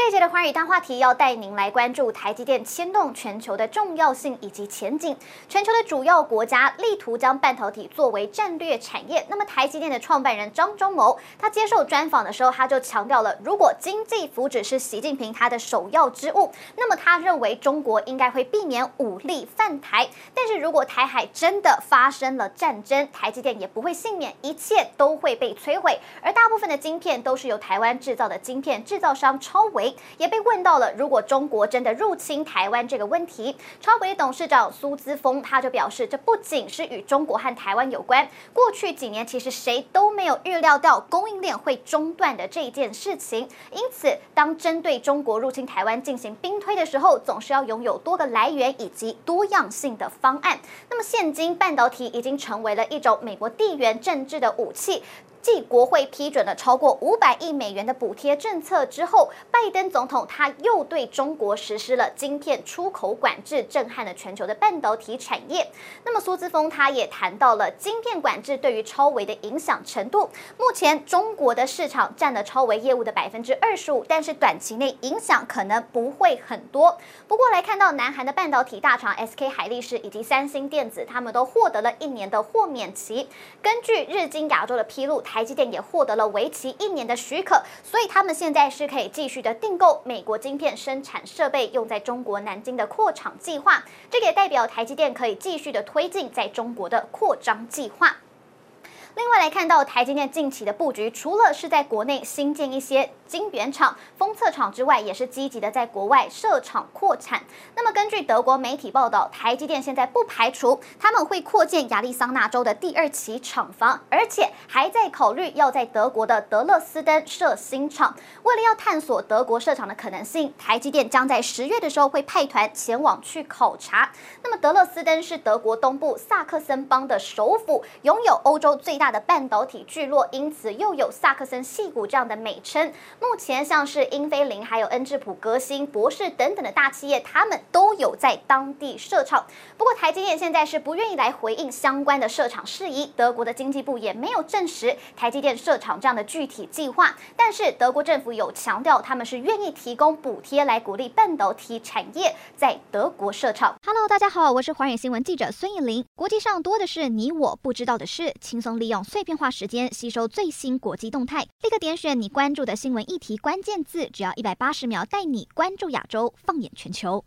这一节的寰宇大话题要带您来关注台积电牵动全球的重要性以及前景。全球的主要国家力图将半导体作为战略产业。那么台积电的创办人张忠谋，他接受专访的时候，他就强调了，如果经济福祉是习近平他的首要之务，那么他认为中国应该会避免武力犯台。但是如果台海真的发生了战争，台积电也不会幸免，一切都会被摧毁。而大部分的晶片都是由台湾制造的晶片制造商超维也被问到了，如果中国真的入侵台湾这个问题，超微董事长苏姿丰他就表示，这不仅是与中国和台湾有关，过去几年其实谁都没有预料到供应链会中断的这一件事情。因此，当针对中国入侵台湾进行兵推的时候，总是要拥有多个来源以及多样性的方案。那么，现今半导体已经成为了一种美国地缘政治的武器。继国会批准了超过五百亿美元的补贴政策之后，拜登总统他又对中国实施了晶片出口管制，震撼了全球的半导体产业。那么苏姿丰他也谈到了晶片管制对于超维的影响程度。目前中国的市场占了超维业务的百分之二十五，但是短期内影响可能不会很多。不过来看到南韩的半导体大厂 SK 海力士以及三星电子，他们都获得了一年的豁免期。根据日经亚洲的披露，台积电也获得了为期一年的许可，所以他们现在是可以继续的订购美国晶片生产设备，用在中国南京的扩厂计划。这也代表台积电可以继续的推进在中国的扩张计划。另外来看到台积电近期的布局，除了是在国内新建一些晶圆厂、封测厂之外，也是积极的在国外设厂扩产。那么根据德国媒体报道，台积电现在不排除他们会扩建亚利桑那州的第二期厂房，而且还在考虑要在德国的德勒斯登设新厂。为了要探索德国设厂的可能性，台积电将在十月的时候会派团前往去考察。那么德勒斯登是德国东部萨克森邦的首府，拥有欧洲最大的半导体聚落，因此又有萨克森矽谷这样的美称。目前像是英飞凌、还有恩智浦、革新、博世等等的大企业，他们都有在当地设厂。不过台积电现在是不愿意来回应相关的设厂事宜，德国的经济部也没有证实台积电设厂这样的具体计划。但是德国政府有强调，他们是愿意提供补贴来鼓励半导体产业在德国设厂。Hello，大家好，我是寰宇新闻记者孙艺林。国际上多的是你我不知道的事，轻松利用碎片化时间吸收最新国际动态，立刻点选你关注的新闻议题关键字，只要一百八十秒，带你关注亚洲，放眼全球。